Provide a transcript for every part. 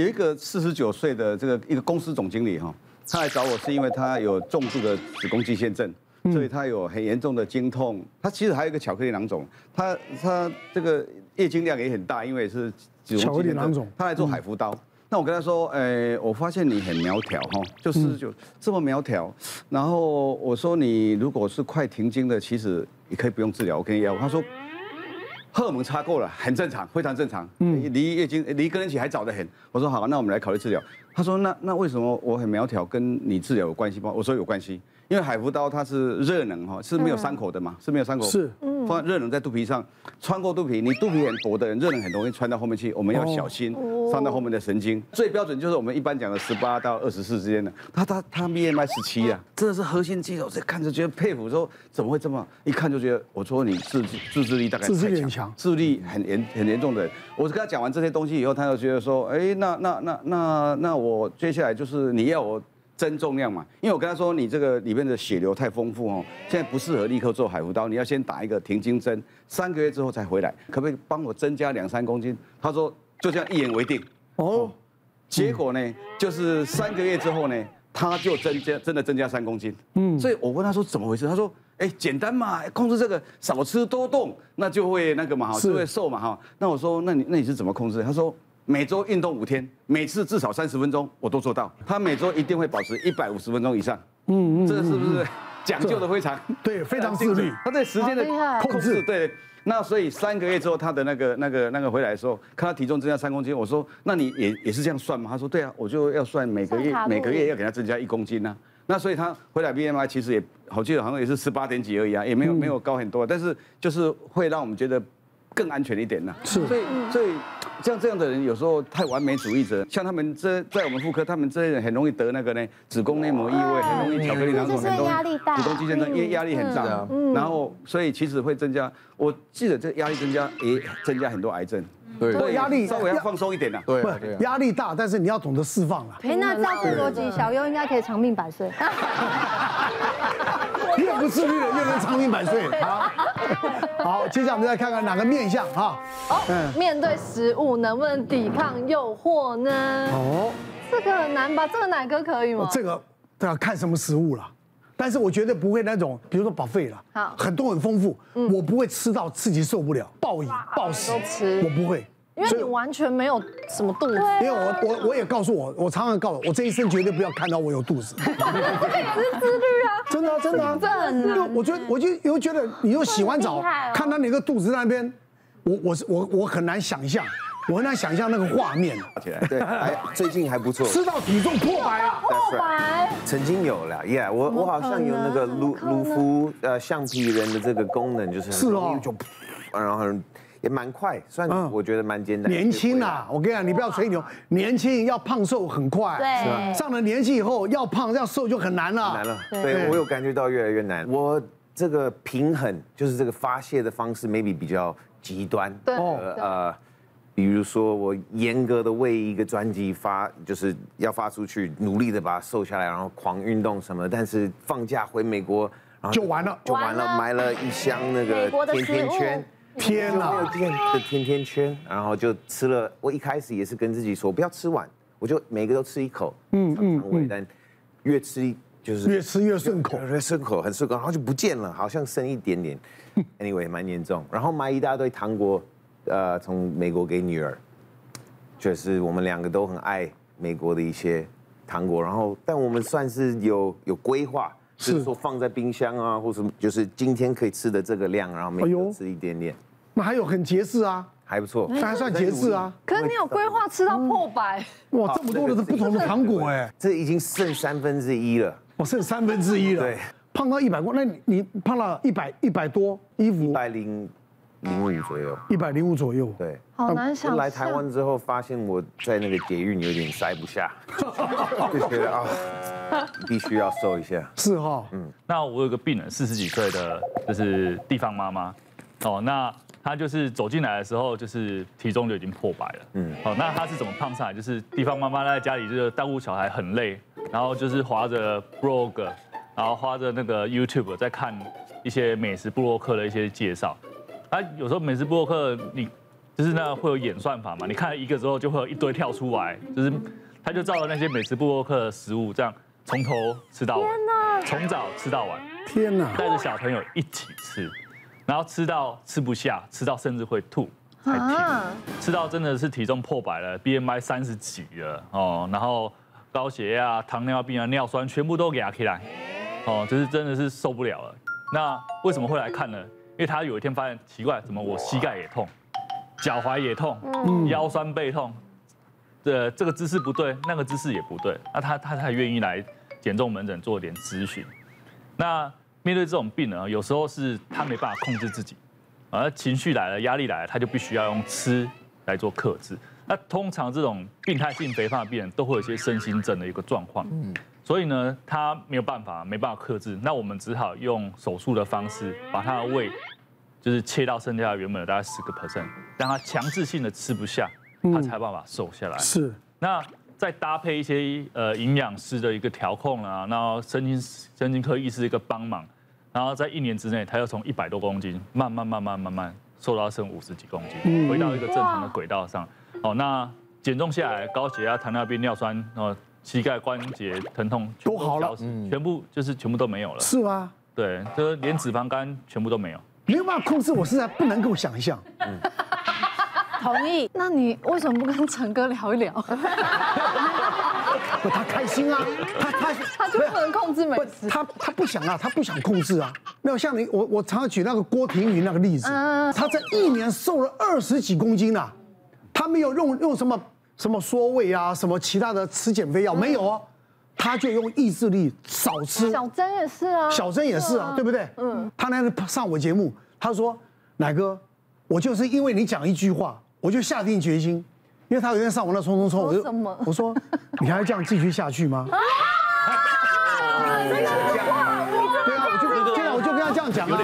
有一个四十九岁的这个一个公司总经理哈，他来找我是因为他有重度的子宫肌腺症，所以他有很严重的经痛。他其实还有一个巧克力囊肿，他他这个月经量也很大，因为是子宫肌腺症。他来做海扶刀。那我跟他说，哎，我发现你很苗条哈，就四十九这么苗条。然后我说你如果是快停经的，其实你可以不用治疗，我跟你要。他说。荷尔蒙差够了，很正常，非常正常。嗯，离月经离更年期还早得很。我说好，那我们来考虑治疗。他说那那为什么我很苗条跟你治疗有关系吗？我说有关系。因为海服刀它是热能哈，是没有伤口的嘛，是没有伤口。是嗯，放热能在肚皮上，穿过肚皮，你肚皮很薄的人，热能很容易穿到后面去，我们要小心伤到后面的神经。最标准就是我们一般讲的十八到二十四之间的，他他他 BMI 十七啊，真的是核心肌肉，这看着觉得佩服，说怎么会这么一看就觉得，我说你自自制力大概太强，自制力很严很严重的人。我跟他讲完这些东西以后，他就觉得说，哎，那那那那那我接下来就是你要我。增重量嘛，因为我跟他说，你这个里面的血流太丰富哦，现在不适合立刻做海扶刀，你要先打一个停经针，三个月之后才回来，可不可以帮我增加两三公斤？他说就这样一言为定哦。结果呢，就是三个月之后呢，他就增加真的增加三公斤。嗯，所以我问他说怎么回事？他说哎，简单嘛，控制这个少吃多动，那就会那个嘛哈，就会瘦嘛哈。那我说那你那你是怎么控制？他说。每周运动五天，每次至少三十分钟，我都做到。他每周一定会保持一百五十分钟以上。嗯嗯，这个是不是讲究的非常？对，非常自律。他对时间的控制，对。那所以三个月之后，他的那个那个那个回来的时候，看他体重增加三公斤，我说：那你也也是这样算吗？他说：对啊，我就要算每个月每个月要给他增加一公斤啊。那所以他回来 BMI 其实也，好记得好像也是十八点几而已啊，也没有没有高很多，但是就是会让我们觉得。更安全一点呢，是，所以所以像这样的人有时候太完美主义者，像他们这在我们妇科，他们这些人很容易得那个呢，子宫内膜异位，很容易巧克力囊肿，很容易子宫肌腺症，因为压力很大，然后所以其实会增加，我记得这压力增加也增加很多癌症，对，压力稍微要放松一点的，对，压力大，但是你要懂得释放啊。哎，那照这个逻辑，小优应该可以长命百岁。越不自律的越能长命百岁。好，好，接下来我们再看看哪个面相哈。哦，面对食物能不能抵抗诱惑呢？哦，这个很难吧？这个奶哥可以吗？这个都要看什么食物了，但是我绝对不会那种，比如说 buffet 了，好，很多很丰富，我不会吃到自己受不了，暴饮暴食，我不会。因为你完全没有什么肚子，因为我我我也告诉我，我常常告诉我，我这一生绝对不要看到我有肚子。自律啊，真的真的啊，真的。我觉得我就又觉得你又洗完澡，看到那个肚子那边，我我是我我很难想象，我很难想象那个画面。对，还最近还不错，吃到体重破百啊，破百。曾经有了，Yeah，我我好像有那个鲁鲁夫呃橡皮人的这个功能，就是是哦，就然后。也蛮快，算我觉得蛮简单。年轻啊，我跟你讲，你不要吹牛，年轻要胖瘦很快，对，上了年纪以后要胖要瘦就很难了。难了，对，我有感觉到越来越难。我这个平衡就是这个发泄的方式，maybe 比较极端。对，呃，比如说我严格的为一个专辑发，就是要发出去，努力的把它瘦下来，然后狂运动什么，但是放假回美国，然后就完了，就完了，买了一箱那个甜甜圈。天哪！没有见的甜甜圈，然后就吃了。我一开始也是跟自己说不要吃完，我就每个都吃一口，嗯嗯嗯。但越吃就是越吃越顺口，越顺口很顺口，然后就不见了，好像剩一点点。Anyway，蛮严重。然后买一大堆糖果，呃，从美国给女儿，就是我们两个都很爱美国的一些糖果。然后，但我们算是有有规划。是说放在冰箱啊，或什么，就是今天可以吃的这个量，然后每天吃一点点。那还有很节制啊，还不错，还算节制啊。可是你有规划吃到破百？哇，这么多的是不同的糖果哎，这已经剩三分之一了。我剩三分之一了。对，胖到一百公，那你胖了一百一百多衣服？一百零。零五左右，一百零五左右，对，好难想。来台湾之后，发现我在那个捷运有点塞不下，就觉得啊，必须要瘦一下。是哈，嗯。那我有个病人，四十几岁的，就是地方妈妈，哦，那她就是走进来的时候，就是体重就已经破百了，嗯。好，那她是怎么胖上来？就是地方妈妈在家里就是照顾小孩很累，然后就是划着 blog，然后滑着那个 YouTube 在看一些美食部落客的一些介绍。他有时候美食部落客，你就是那会有演算法嘛，你看了一个之后就会有一堆跳出来，就是他就照着那些美食部落客的食物这样从头吃到晚，从早吃到晚，天哪，带着小朋友一起吃，然后吃到吃不下，吃到甚至会吐。才停，吃到真的是体重破百了，BMI 三十几了哦，然后高血压、糖尿病啊、尿酸全部都给他起来，哦，就是真的是受不了了。那为什么会来看呢？因为他有一天发现奇怪，怎么我膝盖也痛，脚踝也痛，腰酸背痛，这这个姿势不对，那个姿势也不对，那他他才愿意来减重门诊做点咨询。那面对这种病人，有时候是他没办法控制自己。而情绪来了，压力来了，他就必须要用吃来做克制。那通常这种病态性肥胖的病人都会有一些身心症的一个状况，嗯，所以呢，他没有办法，没办法克制。那我们只好用手术的方式，把他的胃就是切到剩下原本的大概十个 percent，让他强制性的吃不下，他才有办法瘦下来。是。那再搭配一些呃营养师的一个调控啊，然后神经神经科医师一个帮忙。然后在一年之内，他又从一百多公斤慢慢慢慢慢慢瘦到剩五十几公斤，回到一个正常的轨道上。哦，那减重下来，高血压、糖尿病、尿酸，然后膝盖关节疼痛都好了，全部就是全部都没有了。是吗？对，就是连脂肪肝全部都没有。没有办法控制，我实在不能够想象。同意。那你为什么不跟陈哥聊一聊？不，他开心啊，他他他就不能控制美食，他他不想啊，他不想控制啊。没有像你，我我常常举那个郭婷云那个例子，他在一年瘦了二十几公斤啊，他没有用用什么什么缩胃啊，什么其他的吃减肥药没有哦，他就用意志力少吃。小珍也是啊，小珍也是啊，对不对？嗯，他那天上我节目，他说奶哥，我就是因为你讲一句话，我就下定决心。因为他有一天上我那冲冲冲，我就我说，你还要这样继续下去吗？啊！对啊，我就现在我就跟他这样讲啊。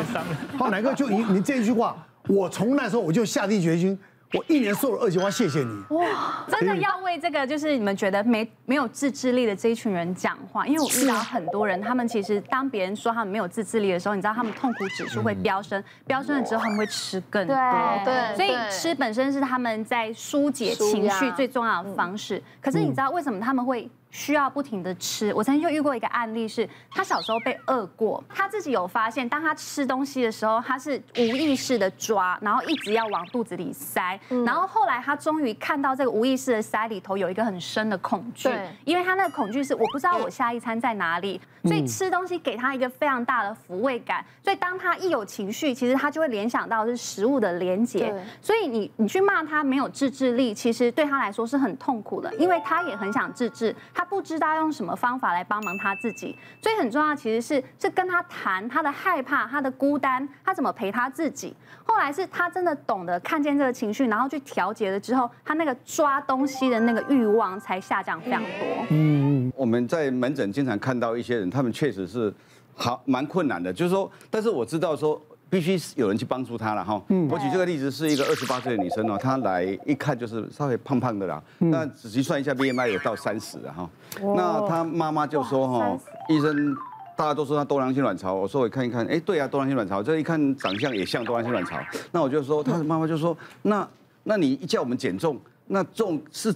好，奶哥就你你这一句话，我从那时候我就下定决心。我一年瘦了二十万谢谢你。哇，真的要为这个就是你们觉得没没有自制力的这一群人讲话，因为我遇到很多人，他们其实当别人说他们没有自制力的时候，你知道他们痛苦指数会飙升，飙升了之后他们会吃更多。对对，所以吃本身是他们在疏解情绪最重要的方式。可是你知道为什么他们会？需要不停的吃。我曾经就遇过一个案例，是他小时候被饿过，他自己有发现，当他吃东西的时候，他是无意识的抓，然后一直要往肚子里塞。然后后来他终于看到这个无意识的塞里头有一个很深的恐惧，因为他那个恐惧是我不知道我下一餐在哪里，所以吃东西给他一个非常大的抚慰感。所以当他一有情绪，其实他就会联想到是食物的连结。所以你你去骂他没有自制力，其实对他来说是很痛苦的，因为他也很想自制，他。不知道用什么方法来帮忙他自己，所以很重要，其实是是跟他谈他的害怕、他的孤单，他怎么陪他自己。后来是他真的懂得看见这个情绪，然后去调节了之后，他那个抓东西的那个欲望才下降非常多。嗯，我们在门诊经常看到一些人，他们确实是好蛮困难的，就是说，但是我知道说。必须有人去帮助她了哈。嗯，我举这个例子是一个二十八岁的女生哦，她来一看就是稍微胖胖的啦。那仔细算一下 BMI 也到三十了哈。那她妈妈就说哈，医生大家都说她多囊性卵巢，我说我看一看，哎，对啊，多囊性卵巢，这一看长相也像多囊性卵巢。那我就说，她的妈妈就说，那那你一叫我们减重，那重是。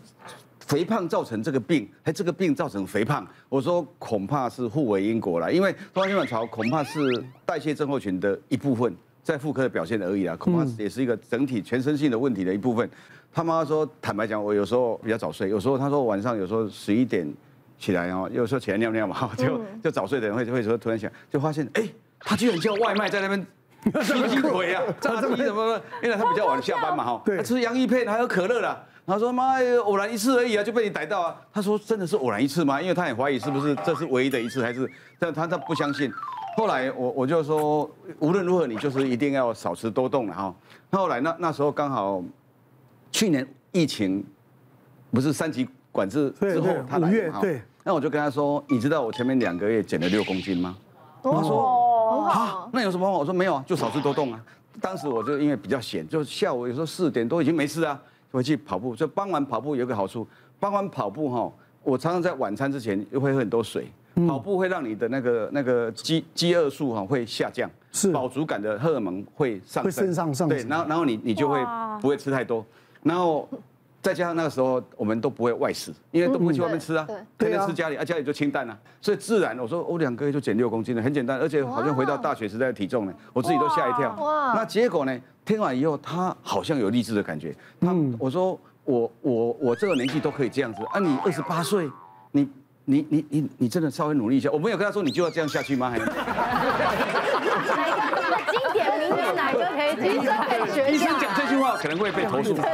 肥胖造成这个病，还这个病造成肥胖，我说恐怕是互为因果了，因为多囊性卵巢恐怕是代谢症候群的一部分，在妇科的表现而已啊，恐怕也是一个整体全身性的问题的一部分。他妈妈说，坦白讲，我有时候比较早睡，有时候他说晚上有时候十一点起来哦，有时候起来尿尿嘛，就就早睡的人会会说突然想，就发现哎，他居然叫外卖在那边，什么鬼啊？炸鸡什么？因为他比较晚下班嘛哈，他吃洋芋片还有可乐啦。他说：“妈，偶然一次而已啊，就被你逮到啊。”他说：“真的是偶然一次吗？因为他很怀疑是不是这是唯一的一次，还是但他他不相信。后来我我就说，无论如何你就是一定要少吃多动了哈。后来那那时候刚好去年疫情不是三级管制之后他来嘛，对。那我就跟他说：你知道我前面两个月减了六公斤吗？他说：好，那有什么方法？我说没有啊，就少吃多动啊。当时我就因为比较闲，就下午有时候四点多已经没事啊。回去跑步，就傍晚跑步有个好处，傍晚跑步哈，我常常在晚餐之前又会喝很多水，跑步会让你的那个那个饥饥饿素哈会下降，是。饱足感的荷尔蒙会上升，会升上上对，然后然后你你就会不会吃太多，然后再加上那个时候我们都不会外食，因为都不会去外面吃啊，天天吃家里啊，家里就清淡啊，所以自然我说我两个月就减六公斤了，很简单，而且好像回到大学时代的体重呢，我自己都吓一跳。哇，那结果呢？听完以后，他好像有励志的感觉。他我说我我我这个年纪都可以这样子啊，你二十八岁，你。你你你你真的稍微努力一下，我没有跟他说你就要这样下去吗？还经典名言哪个可以医生可以学？医生讲这句话可能会被投诉，因为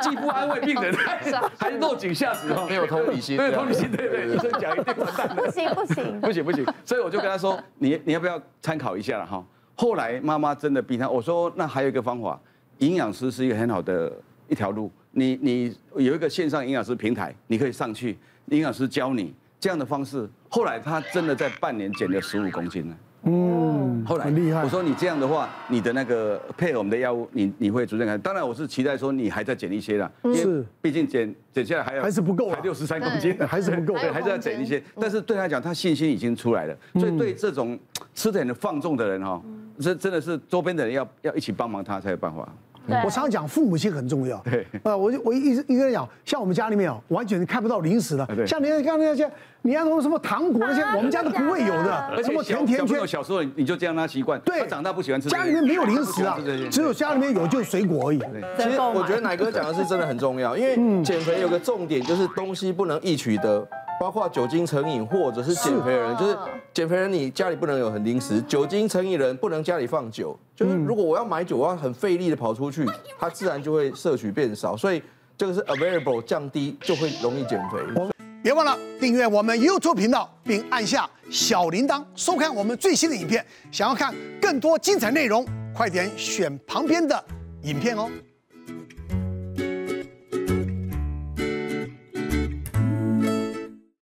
既不安慰病人，还落井下石，没有同理心，没有同理心，对对，医生讲一定完蛋。不行不行不行不行，所以我就跟他说，你你要不要参考一下了哈？后来妈妈真的逼他，我说那还有一个方法，营养师是一个很好的一条路，你你有一个线上营养师平台，你可以上去。营养师教你这样的方式，后来他真的在半年减了十五公斤了。嗯，后来很厉害。我说你这样的话，你的那个配合我们的药物，你你会逐渐改。当然我是期待说你还在减一些啦，是，毕竟减减下来还有还是不够，还六十三公斤，还是不够，对，还是要减一些。但是对他来讲，他信心已经出来了。所以对这种吃的很放纵的人哈，这真的是周边的人要要一起帮忙他才有办法。我常常讲父母亲很重要。对，呃，我就我一直一个人讲，像我们家里面哦，完全看不到零食的。像你刚才那些，你要说什么糖果那些，我们家都不会有的。什么甜甜圈？小时候你就这样让他习惯。对，他长大不喜欢吃。家里面没有零食啊，只有家里面有就是水果而已。其实我觉得奶哥讲的是真的很重要，因为减肥有个重点就是东西不能易取得。包括酒精成瘾或者是减肥的人，就是减肥人，你家里不能有很零食；酒精成瘾人不能家里放酒。就是如果我要买酒，我要很费力的跑出去，它自然就会摄取变少。所以这个是 available 降低，就会容易减肥。别忘了订阅我们 YouTube 频道，并按下小铃铛，收看我们最新的影片。想要看更多精彩内容，快点选旁边的影片哦。